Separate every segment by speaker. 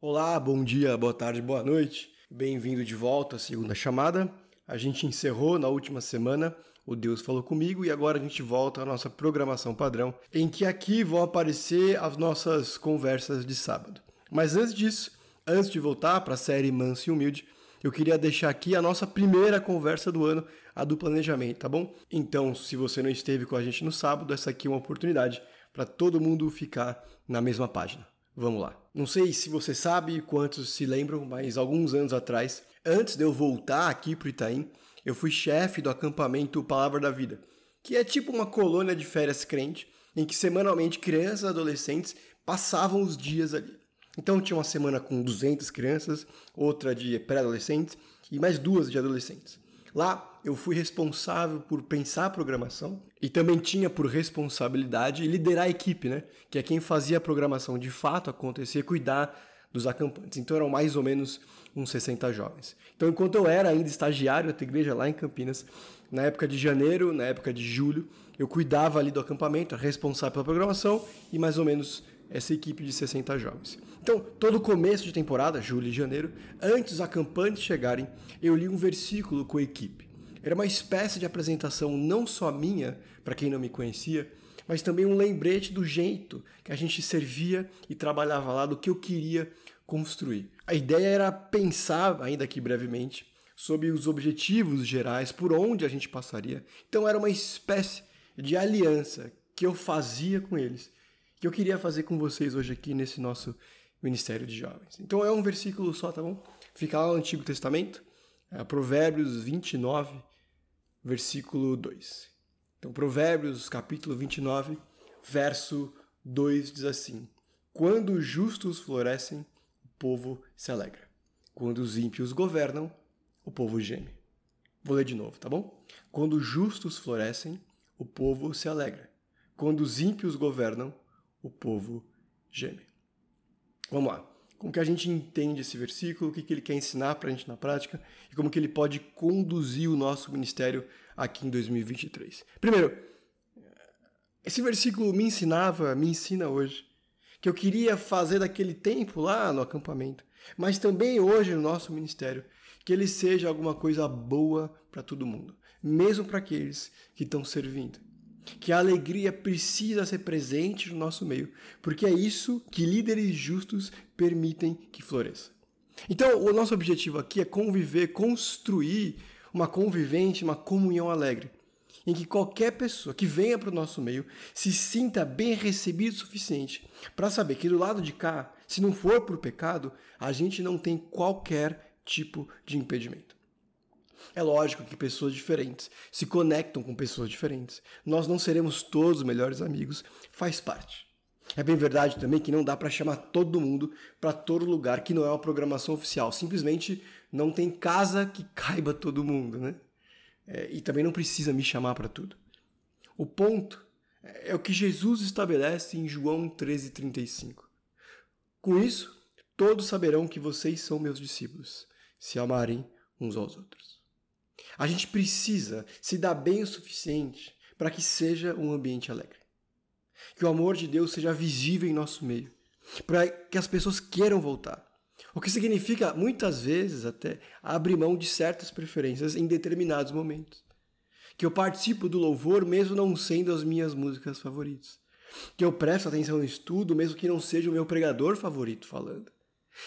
Speaker 1: Olá, bom dia, boa tarde, boa noite. Bem-vindo de volta à segunda chamada. A gente encerrou na última semana o Deus falou comigo e agora a gente volta à nossa programação padrão, em que aqui vão aparecer as nossas conversas de sábado. Mas antes disso, antes de voltar para a série Manso e Humilde, eu queria deixar aqui a nossa primeira conversa do ano, a do planejamento, tá bom? Então, se você não esteve com a gente no sábado, essa aqui é uma oportunidade para todo mundo ficar na mesma página. Vamos lá. Não sei se você sabe quantos se lembram, mas alguns anos atrás, antes de eu voltar aqui para o Itaim, eu fui chefe do acampamento Palavra da Vida, que é tipo uma colônia de férias crente, em que semanalmente crianças e adolescentes passavam os dias ali. Então tinha uma semana com 200 crianças, outra de pré-adolescentes e mais duas de adolescentes. Lá eu fui responsável por pensar a programação e também tinha por responsabilidade liderar a equipe, né? Que é quem fazia a programação de fato acontecer, cuidar dos acampantes. Então eram mais ou menos uns 60 jovens. Então, enquanto eu era ainda estagiário da igreja lá em Campinas, na época de janeiro, na época de julho, eu cuidava ali do acampamento, responsável pela programação e mais ou menos essa equipe de 60 jovens. Então, todo começo de temporada, julho e janeiro, antes dos acampantes chegarem, eu li um versículo com a equipe. Era uma espécie de apresentação não só minha, para quem não me conhecia, mas também um lembrete do jeito que a gente servia e trabalhava lá, do que eu queria construir. A ideia era pensar, ainda aqui brevemente, sobre os objetivos gerais, por onde a gente passaria. Então era uma espécie de aliança que eu fazia com eles, que eu queria fazer com vocês hoje aqui nesse nosso Ministério de Jovens. Então é um versículo só, tá bom? Fica lá no Antigo Testamento, é Provérbios 29, versículo 2. Então, Provérbios, capítulo 29, verso 2 diz assim: Quando os justos florescem, povo se alegra. Quando os ímpios governam, o povo geme. Vou ler de novo, tá bom? Quando os justos florescem, o povo se alegra. Quando os ímpios governam, o povo geme. Vamos lá. Como que a gente entende esse versículo, o que, que ele quer ensinar para a gente na prática e como que ele pode conduzir o nosso ministério aqui em 2023. Primeiro, esse versículo me ensinava, me ensina hoje, que eu queria fazer daquele tempo lá no acampamento, mas também hoje no nosso ministério, que ele seja alguma coisa boa para todo mundo, mesmo para aqueles que estão servindo. Que a alegria precisa ser presente no nosso meio, porque é isso que líderes justos permitem que floresça. Então, o nosso objetivo aqui é conviver, construir uma convivente, uma comunhão alegre em que qualquer pessoa que venha para o nosso meio se sinta bem recebido o suficiente para saber que do lado de cá, se não for por pecado, a gente não tem qualquer tipo de impedimento. É lógico que pessoas diferentes se conectam com pessoas diferentes. Nós não seremos todos melhores amigos, faz parte. É bem verdade também que não dá para chamar todo mundo para todo lugar que não é uma programação oficial. Simplesmente não tem casa que caiba todo mundo, né? é, e também não precisa me chamar para tudo. O ponto é o que Jesus estabelece em João 13,35. Com isso, todos saberão que vocês são meus discípulos, se amarem uns aos outros. A gente precisa se dar bem o suficiente para que seja um ambiente alegre. Que o amor de Deus seja visível em nosso meio, para que as pessoas queiram voltar o que significa, muitas vezes, até abrir mão de certas preferências em determinados momentos. Que eu participo do louvor mesmo não sendo as minhas músicas favoritas. Que eu presto atenção no estudo mesmo que não seja o meu pregador favorito falando.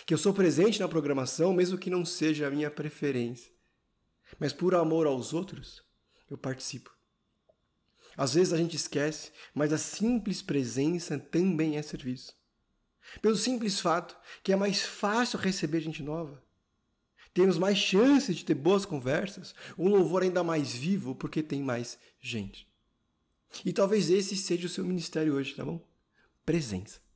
Speaker 1: Que eu sou presente na programação mesmo que não seja a minha preferência. Mas por amor aos outros, eu participo. Às vezes a gente esquece, mas a simples presença também é serviço. Pelo simples fato que é mais fácil receber gente nova. Temos mais chances de ter boas conversas, um louvor ainda mais vivo porque tem mais gente. E talvez esse seja o seu ministério hoje, tá bom? Presença.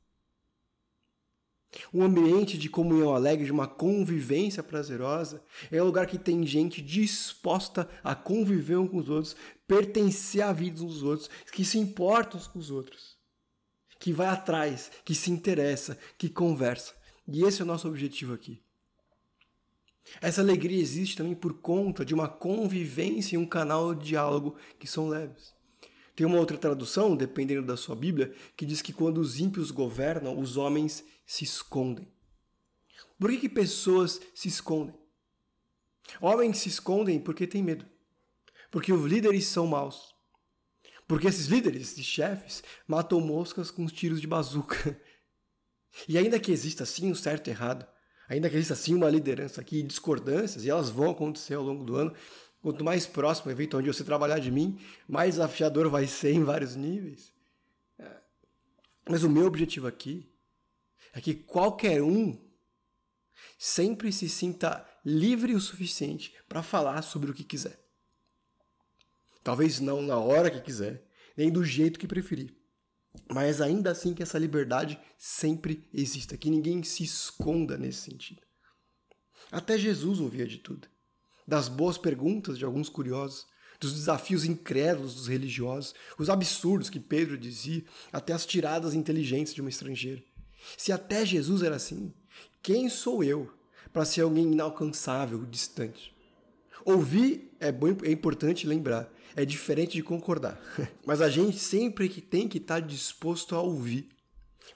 Speaker 1: Um ambiente de comunhão alegre, de uma convivência prazerosa, é um lugar que tem gente disposta a conviver uns com os outros, pertencer à vida uns dos outros, que se importam uns com os outros que vai atrás, que se interessa, que conversa. E esse é o nosso objetivo aqui. Essa alegria existe também por conta de uma convivência e um canal de diálogo que são leves. Tem uma outra tradução, dependendo da sua Bíblia, que diz que quando os ímpios governam, os homens se escondem. Por que, que pessoas se escondem? Homens se escondem porque têm medo. Porque os líderes são maus. Porque esses líderes e chefes matam moscas com os tiros de bazuca. E ainda que exista sim um certo e errado, ainda que exista sim uma liderança aqui, discordâncias, e elas vão acontecer ao longo do ano, quanto mais próximo o evento onde você trabalhar de mim, mais desafiador vai ser em vários níveis. É. Mas o meu objetivo aqui é que qualquer um sempre se sinta livre o suficiente para falar sobre o que quiser. Talvez não na hora que quiser, nem do jeito que preferir. Mas ainda assim que essa liberdade sempre exista, que ninguém se esconda nesse sentido. Até Jesus ouvia de tudo. Das boas perguntas de alguns curiosos, dos desafios incrédulos dos religiosos, os absurdos que Pedro dizia, até as tiradas inteligentes de uma estrangeira. Se até Jesus era assim, quem sou eu para ser alguém inalcançável, distante? Ouvir é, bom, é importante lembrar, é diferente de concordar. Mas a gente sempre que tem que estar disposto a ouvir.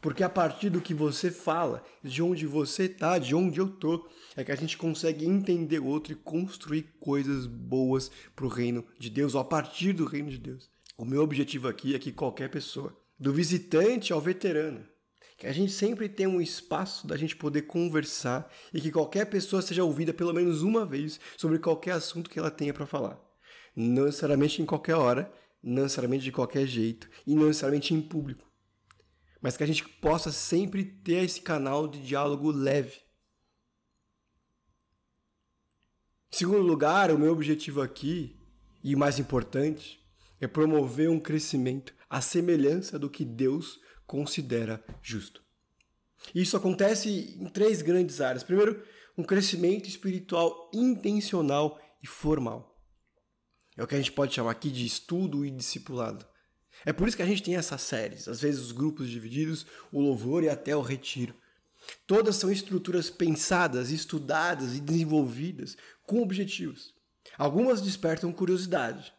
Speaker 1: Porque a partir do que você fala, de onde você está, de onde eu tô, é que a gente consegue entender o outro e construir coisas boas para o reino de Deus, ou a partir do reino de Deus. O meu objetivo aqui é que qualquer pessoa, do visitante ao veterano, que a gente sempre tenha um espaço da gente poder conversar e que qualquer pessoa seja ouvida pelo menos uma vez sobre qualquer assunto que ela tenha para falar. Não necessariamente em qualquer hora, não necessariamente de qualquer jeito e não necessariamente em público. Mas que a gente possa sempre ter esse canal de diálogo leve. Em segundo lugar, o meu objetivo aqui, e mais importante, é promover um crescimento à semelhança do que Deus considera justo. Isso acontece em três grandes áreas. Primeiro, um crescimento espiritual intencional e formal. É o que a gente pode chamar aqui de estudo e discipulado. É por isso que a gente tem essas séries, às vezes os grupos divididos, o louvor e até o retiro. Todas são estruturas pensadas, estudadas e desenvolvidas com objetivos. Algumas despertam curiosidade,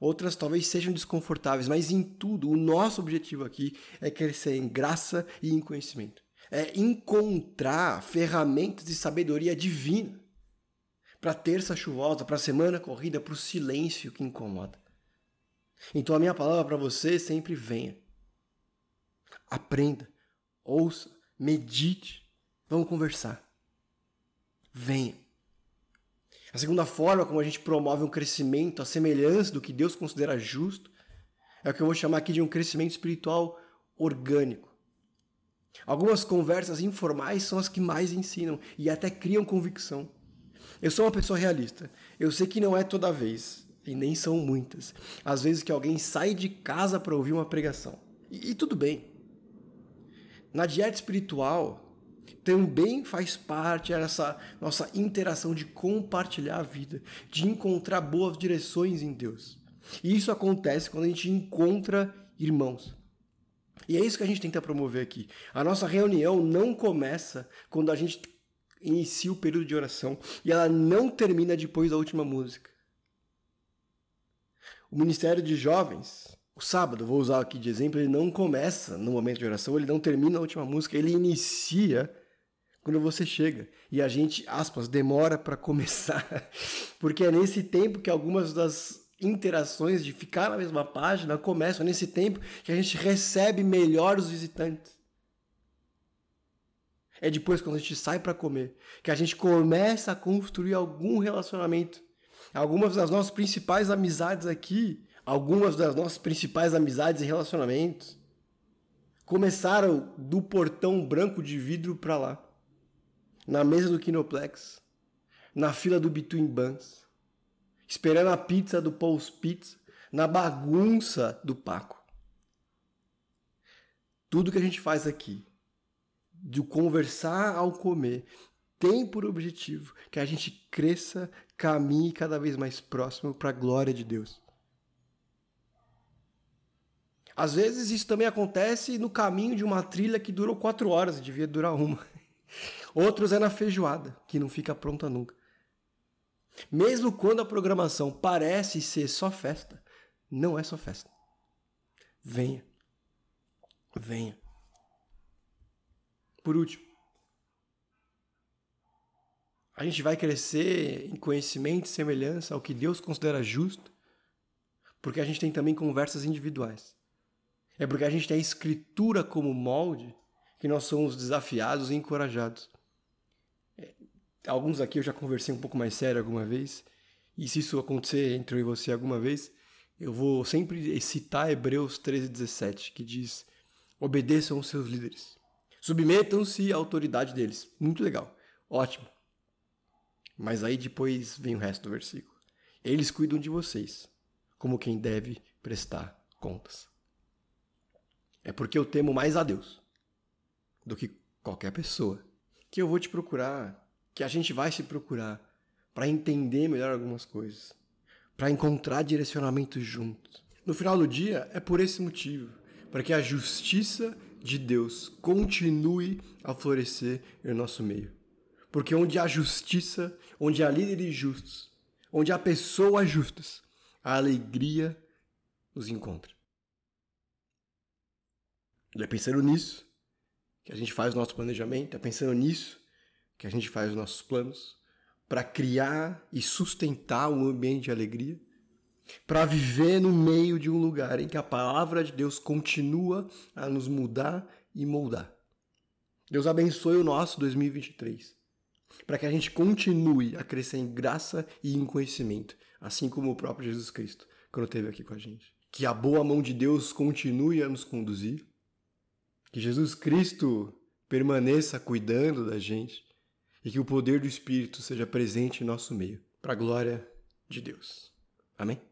Speaker 1: outras talvez sejam desconfortáveis, mas em tudo, o nosso objetivo aqui é crescer em graça e em conhecimento. É encontrar ferramentas de sabedoria divina para terça chuvosa, para a semana corrida, para o silêncio que incomoda. Então a minha palavra para você sempre venha. Aprenda, ouça, medite, vamos conversar. Venha. A segunda forma como a gente promove um crescimento à semelhança do que Deus considera justo é o que eu vou chamar aqui de um crescimento espiritual orgânico. Algumas conversas informais são as que mais ensinam e até criam convicção. Eu sou uma pessoa realista. Eu sei que não é toda vez, e nem são muitas, às vezes que alguém sai de casa para ouvir uma pregação. E, e tudo bem. Na dieta espiritual, também faz parte essa nossa interação de compartilhar a vida, de encontrar boas direções em Deus. E isso acontece quando a gente encontra irmãos. E é isso que a gente tenta promover aqui. A nossa reunião não começa quando a gente inicia o período de oração e ela não termina depois da última música. O Ministério de Jovens, o sábado, vou usar aqui de exemplo, ele não começa no momento de oração, ele não termina a última música, ele inicia quando você chega. E a gente, aspas, demora para começar, porque é nesse tempo que algumas das interações de ficar na mesma página começam, é nesse tempo que a gente recebe melhor os visitantes. É depois, quando a gente sai para comer, que a gente começa a construir algum relacionamento. Algumas das nossas principais amizades aqui, algumas das nossas principais amizades e relacionamentos, começaram do portão branco de vidro para lá na mesa do Kinoplex, na fila do Between Buns, esperando a pizza do Paul's Pizza, na bagunça do Paco. Tudo que a gente faz aqui, de conversar ao comer, tem por objetivo que a gente cresça, caminhe cada vez mais próximo para a glória de Deus. Às vezes isso também acontece no caminho de uma trilha que durou quatro horas devia durar uma. Outros é na feijoada, que não fica pronta nunca. Mesmo quando a programação parece ser só festa, não é só festa. Venha. Venha. Por último, a gente vai crescer em conhecimento e semelhança ao que Deus considera justo, porque a gente tem também conversas individuais. É porque a gente tem a escritura como molde que nós somos desafiados e encorajados. É, alguns aqui eu já conversei um pouco mais sério alguma vez, e se isso acontecer entre eu e você alguma vez, eu vou sempre citar Hebreus 13,17, que diz: obedeçam os seus líderes, submetam-se à autoridade deles. Muito legal, ótimo. Mas aí depois vem o resto do versículo. Eles cuidam de vocês, como quem deve prestar contas. É porque eu temo mais a Deus do que qualquer pessoa que eu vou te procurar, que a gente vai se procurar para entender melhor algumas coisas, para encontrar direcionamento juntos. No final do dia, é por esse motivo, para que a justiça de Deus continue a florescer em nosso meio. Porque onde há justiça, onde há líderes justos, onde há pessoas justas, a alegria nos encontra. E é pensando nisso que a gente faz o nosso planejamento, é pensando nisso que a gente faz os nossos planos para criar e sustentar um ambiente de alegria, para viver no meio de um lugar em que a palavra de Deus continua a nos mudar e moldar. Deus abençoe o nosso 2023 para que a gente continue a crescer em graça e em conhecimento, assim como o próprio Jesus Cristo, quando esteve aqui com a gente. Que a boa mão de Deus continue a nos conduzir, que Jesus Cristo permaneça cuidando da gente e que o poder do Espírito seja presente em nosso meio, para a glória de Deus. Amém?